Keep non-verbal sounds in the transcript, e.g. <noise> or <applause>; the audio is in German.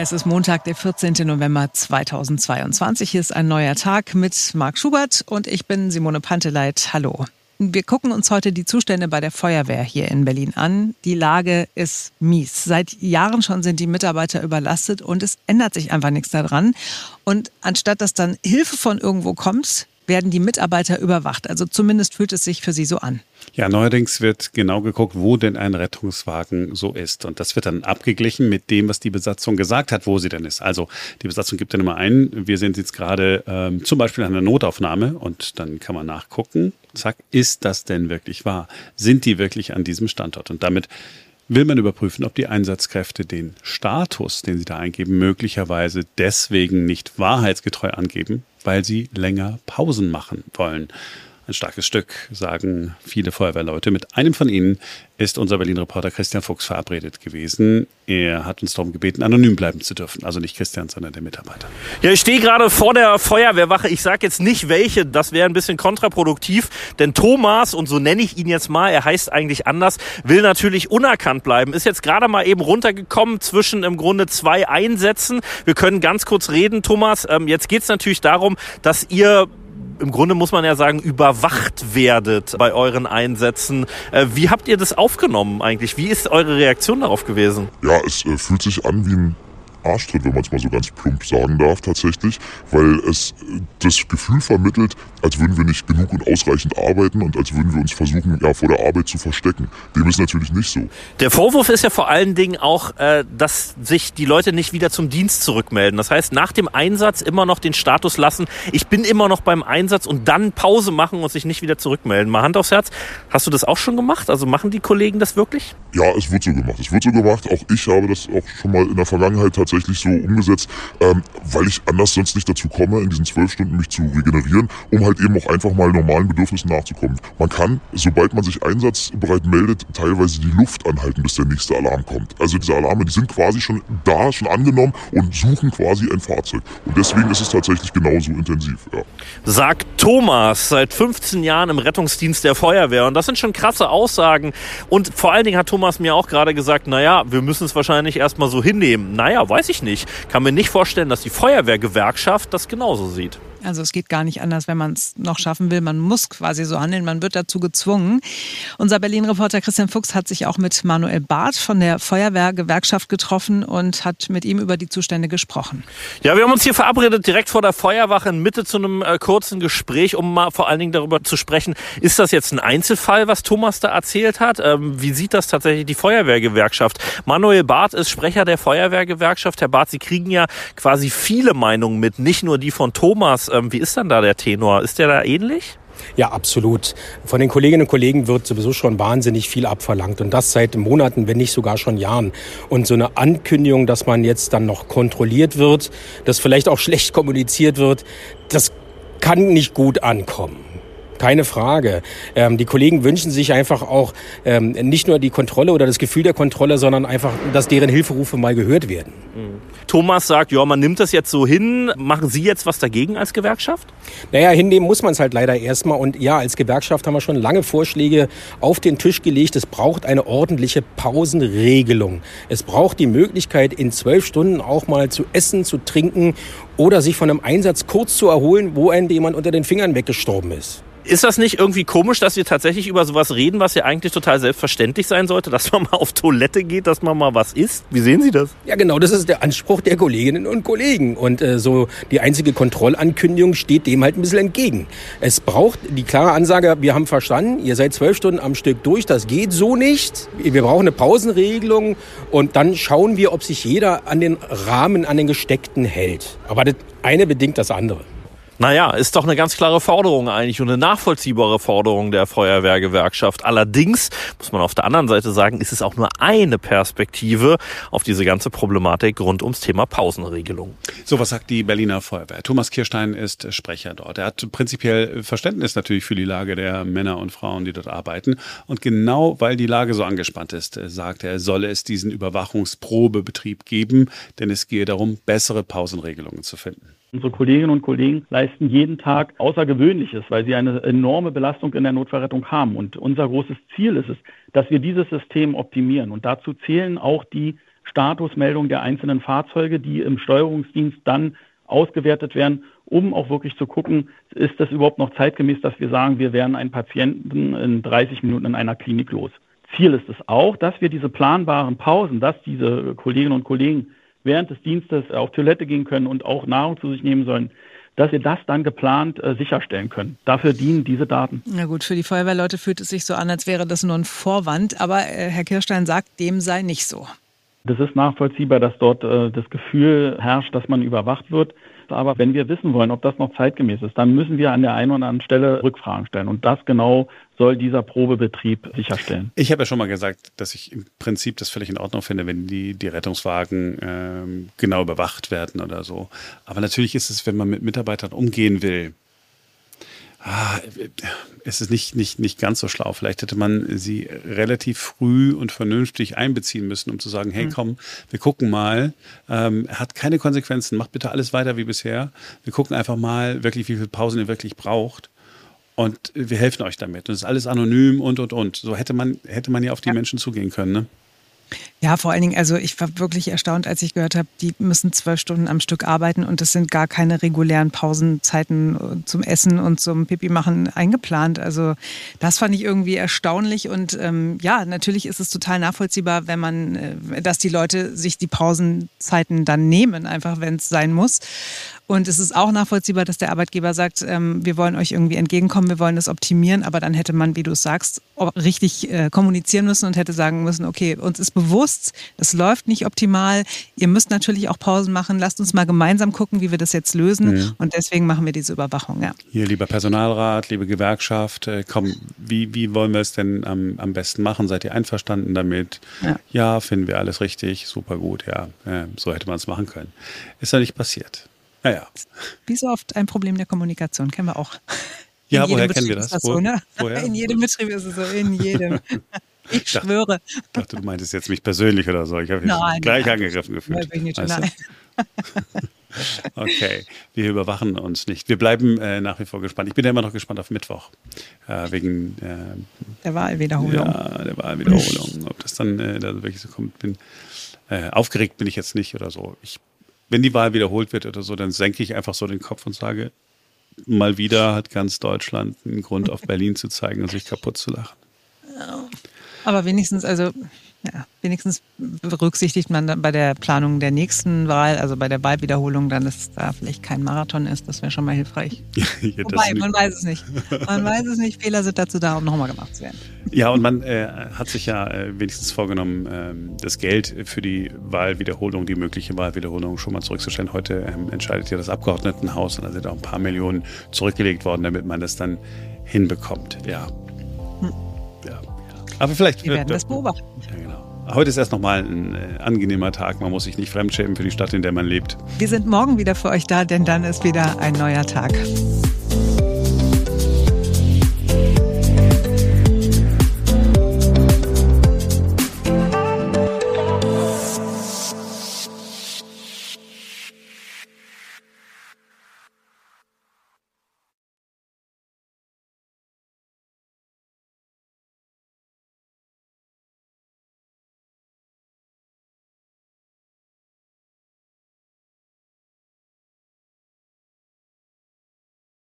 Es ist Montag, der 14. November 2022. Hier ist ein neuer Tag mit Marc Schubert und ich bin Simone Panteleit. Hallo. Wir gucken uns heute die Zustände bei der Feuerwehr hier in Berlin an. Die Lage ist mies. Seit Jahren schon sind die Mitarbeiter überlastet und es ändert sich einfach nichts daran. Und anstatt dass dann Hilfe von irgendwo kommt, werden die Mitarbeiter überwacht. Also zumindest fühlt es sich für sie so an. Ja, neuerdings wird genau geguckt, wo denn ein Rettungswagen so ist. Und das wird dann abgeglichen mit dem, was die Besatzung gesagt hat, wo sie denn ist. Also die Besatzung gibt dann immer ein, wir sind jetzt gerade ähm, zum Beispiel an einer Notaufnahme und dann kann man nachgucken, zack, ist das denn wirklich wahr? Sind die wirklich an diesem Standort? Und damit will man überprüfen, ob die Einsatzkräfte den Status, den sie da eingeben, möglicherweise deswegen nicht wahrheitsgetreu angeben, weil sie länger Pausen machen wollen. Ein starkes Stück, sagen viele Feuerwehrleute. Mit einem von ihnen ist unser Berlin-Reporter Christian Fuchs verabredet gewesen. Er hat uns darum gebeten, anonym bleiben zu dürfen. Also nicht Christian, sondern der Mitarbeiter. Ja, ich stehe gerade vor der Feuerwehrwache. Ich sage jetzt nicht welche, das wäre ein bisschen kontraproduktiv. Denn Thomas, und so nenne ich ihn jetzt mal, er heißt eigentlich anders, will natürlich unerkannt bleiben. Ist jetzt gerade mal eben runtergekommen zwischen im Grunde zwei Einsätzen. Wir können ganz kurz reden, Thomas. Ähm, jetzt geht es natürlich darum, dass ihr im Grunde muss man ja sagen, überwacht werdet bei euren Einsätzen. Äh, wie habt ihr das aufgenommen eigentlich? Wie ist eure Reaktion darauf gewesen? Ja, es äh, fühlt sich an wie ein Arschtritt, wenn man es mal so ganz plump sagen darf, tatsächlich, weil es das Gefühl vermittelt, als würden wir nicht genug und ausreichend arbeiten und als würden wir uns versuchen, ja, vor der Arbeit zu verstecken. Dem ist natürlich nicht so. Der Vorwurf ist ja vor allen Dingen auch, äh, dass sich die Leute nicht wieder zum Dienst zurückmelden. Das heißt, nach dem Einsatz immer noch den Status lassen, ich bin immer noch beim Einsatz und dann Pause machen und sich nicht wieder zurückmelden. Mal Hand aufs Herz, hast du das auch schon gemacht? Also machen die Kollegen das wirklich? Ja, es wird so gemacht. Es wird so gemacht. Auch ich habe das auch schon mal in der Vergangenheit tatsächlich tatsächlich so umgesetzt, ähm, weil ich anders sonst nicht dazu komme, in diesen zwölf Stunden mich zu regenerieren, um halt eben auch einfach mal normalen Bedürfnissen nachzukommen. Man kann, sobald man sich einsatzbereit meldet, teilweise die Luft anhalten, bis der nächste Alarm kommt. Also diese Alarme, die sind quasi schon da, schon angenommen und suchen quasi ein Fahrzeug. Und deswegen ist es tatsächlich genauso intensiv. Ja. Sagt Thomas, seit 15 Jahren im Rettungsdienst der Feuerwehr. Und das sind schon krasse Aussagen. Und vor allen Dingen hat Thomas mir auch gerade gesagt, naja, wir müssen es wahrscheinlich erstmal so hinnehmen. Naja, weiß ich nicht. Kann mir nicht vorstellen, dass die Feuerwehrgewerkschaft das genauso sieht. Also es geht gar nicht anders, wenn man es noch schaffen will. Man muss quasi so handeln, man wird dazu gezwungen. Unser Berlin-Reporter Christian Fuchs hat sich auch mit Manuel Barth von der Feuerwehrgewerkschaft getroffen und hat mit ihm über die Zustände gesprochen. Ja, wir haben uns hier verabredet, direkt vor der Feuerwache in Mitte zu einem äh, kurzen Gespräch, um mal vor allen Dingen darüber zu sprechen, ist das jetzt ein Einzelfall, was Thomas da erzählt hat? Ähm, wie sieht das tatsächlich die Feuerwehrgewerkschaft? Manuel Barth ist Sprecher der Feuerwehrgewerkschaft. Herr Barth, Sie kriegen ja quasi viele Meinungen mit, nicht nur die von Thomas. Ähm, wie ist dann da der Tenor? Ist der da ähnlich? Ja, absolut. Von den Kolleginnen und Kollegen wird sowieso schon wahnsinnig viel abverlangt und das seit Monaten, wenn nicht sogar schon Jahren. Und so eine Ankündigung, dass man jetzt dann noch kontrolliert wird, dass vielleicht auch <laughs> schlecht kommuniziert wird, das kann nicht gut ankommen. Keine Frage. Ähm, die Kollegen wünschen sich einfach auch ähm, nicht nur die Kontrolle oder das Gefühl der Kontrolle, sondern einfach, dass deren Hilferufe mal gehört werden. Mhm. Thomas sagt, ja, man nimmt das jetzt so hin. Machen Sie jetzt was dagegen als Gewerkschaft? Naja, hinnehmen muss man es halt leider erstmal. Und ja, als Gewerkschaft haben wir schon lange Vorschläge auf den Tisch gelegt. Es braucht eine ordentliche Pausenregelung. Es braucht die Möglichkeit, in zwölf Stunden auch mal zu essen, zu trinken oder sich von einem Einsatz kurz zu erholen, wo einem jemand unter den Fingern weggestorben ist. Ist das nicht irgendwie komisch, dass wir tatsächlich über sowas reden, was ja eigentlich total selbstverständlich sein sollte, <laughs> dass man mal auf Toilette geht, dass man mal was isst? Wie sehen Sie das? Ja, genau, das ist der Anspruch der Kolleginnen und Kollegen. Und äh, so die einzige Kontrollankündigung steht dem halt ein bisschen entgegen. Es braucht die klare Ansage, wir haben verstanden, ihr seid zwölf Stunden am Stück durch, das geht so nicht. Wir brauchen eine Pausenregelung und dann schauen wir, ob sich jeder an den Rahmen, an den gesteckten hält. Aber das eine bedingt das andere. Naja, ist doch eine ganz klare Forderung eigentlich und eine nachvollziehbare Forderung der Feuerwehrgewerkschaft. Allerdings muss man auf der anderen Seite sagen, ist es auch nur eine Perspektive auf diese ganze Problematik rund ums Thema Pausenregelung. So, was sagt die Berliner Feuerwehr? Thomas Kirstein ist Sprecher dort. Er hat prinzipiell Verständnis natürlich für die Lage der Männer und Frauen, die dort arbeiten. Und genau weil die Lage so angespannt ist, sagt er, solle es diesen Überwachungsprobebetrieb geben, denn es gehe darum, bessere Pausenregelungen zu finden. Unsere Kolleginnen und Kollegen leisten jeden Tag Außergewöhnliches, weil sie eine enorme Belastung in der Notfallrettung haben. Und unser großes Ziel ist es, dass wir dieses System optimieren. Und dazu zählen auch die Statusmeldungen der einzelnen Fahrzeuge, die im Steuerungsdienst dann ausgewertet werden, um auch wirklich zu gucken, ist das überhaupt noch zeitgemäß, dass wir sagen, wir werden einen Patienten in 30 Minuten in einer Klinik los. Ziel ist es auch, dass wir diese planbaren Pausen, dass diese Kolleginnen und Kollegen während des Dienstes auf Toilette gehen können und auch Nahrung zu sich nehmen sollen, dass wir das dann geplant äh, sicherstellen können. Dafür dienen diese Daten. Na gut, für die Feuerwehrleute fühlt es sich so an, als wäre das nur ein Vorwand, aber äh, Herr Kirstein sagt, dem sei nicht so. Das ist nachvollziehbar, dass dort äh, das Gefühl herrscht, dass man überwacht wird. Aber wenn wir wissen wollen, ob das noch zeitgemäß ist, dann müssen wir an der einen oder anderen Stelle Rückfragen stellen. Und das genau soll dieser Probebetrieb sicherstellen. Ich habe ja schon mal gesagt, dass ich im Prinzip das völlig in Ordnung finde, wenn die, die Rettungswagen ähm, genau überwacht werden oder so. Aber natürlich ist es, wenn man mit Mitarbeitern umgehen will, ah, es ist nicht, nicht, nicht ganz so schlau. Vielleicht hätte man sie relativ früh und vernünftig einbeziehen müssen, um zu sagen, hey, mhm. komm, wir gucken mal. Ähm, hat keine Konsequenzen, macht bitte alles weiter wie bisher. Wir gucken einfach mal wirklich, wie viele Pausen ihr wirklich braucht. Und wir helfen euch damit. Und es ist alles anonym und, und, und. So hätte man, hätte man ja auf die ja. Menschen zugehen können. Ne? Ja, vor allen Dingen, also ich war wirklich erstaunt, als ich gehört habe, die müssen zwölf Stunden am Stück arbeiten und es sind gar keine regulären Pausenzeiten zum Essen und zum Pipi machen eingeplant. Also das fand ich irgendwie erstaunlich und ähm, ja, natürlich ist es total nachvollziehbar, wenn man, äh, dass die Leute sich die Pausenzeiten dann nehmen, einfach wenn es sein muss. Und es ist auch nachvollziehbar, dass der Arbeitgeber sagt, ähm, wir wollen euch irgendwie entgegenkommen, wir wollen das optimieren, aber dann hätte man, wie du es sagst, richtig äh, kommunizieren müssen und hätte sagen müssen, okay, uns ist bewusst, es läuft nicht optimal, ihr müsst natürlich auch Pausen machen, lasst uns mal gemeinsam gucken, wie wir das jetzt lösen mhm. und deswegen machen wir diese Überwachung. Ja. Hier, lieber Personalrat, liebe Gewerkschaft, äh, komm, wie, wie wollen wir es denn am, am besten machen? Seid ihr einverstanden damit? Ja. ja, finden wir alles richtig, super gut, ja, äh, so hätte man es machen können. Ist ja nicht passiert. Naja. Wie so oft ein Problem der Kommunikation, kennen wir auch. In ja, woher Betrieb kennen wir das? das so, ne? woher? In jedem Betrieb ist es so, in jedem. <laughs> Ich ich schwöre. Ich dachte, du meintest jetzt mich persönlich oder so. Ich habe mich gleich nein, angegriffen gefühlt. Nein, nicht, nein. <laughs> okay, wir überwachen uns nicht. Wir bleiben äh, nach wie vor gespannt. Ich bin ja immer noch gespannt auf Mittwoch. Äh, wegen äh, der Wahlwiederholung. Ja, der Wahlwiederholung. Ob das dann äh, da wirklich so kommt. Bin, äh, aufgeregt bin ich jetzt nicht oder so. Ich wenn die Wahl wiederholt wird oder so, dann senke ich einfach so den Kopf und sage, mal wieder hat ganz Deutschland einen Grund, auf Berlin zu zeigen und sich kaputt zu lachen. Aber wenigstens, also ja, wenigstens berücksichtigt man dann bei der Planung der nächsten Wahl, also bei der Wahlwiederholung, dann, dass da vielleicht kein Marathon ist. Das wäre schon mal hilfreich. <laughs> ja, Wobei, man weiß es nicht. Man weiß es nicht. Fehler sind dazu da, um nochmal gemacht zu werden. Ja, und man äh, hat sich ja äh, wenigstens vorgenommen, äh, das Geld für die Wahlwiederholung, die mögliche Wahlwiederholung schon mal zurückzustellen. Heute ähm, entscheidet ja das Abgeordnetenhaus und da sind auch ein paar Millionen zurückgelegt worden, damit man das dann hinbekommt. Ja. Aber vielleicht. Wir werden das beobachten. Ja, genau. Heute ist erst nochmal ein äh, angenehmer Tag. Man muss sich nicht fremdschämen für die Stadt, in der man lebt. Wir sind morgen wieder für euch da, denn dann ist wieder ein neuer Tag.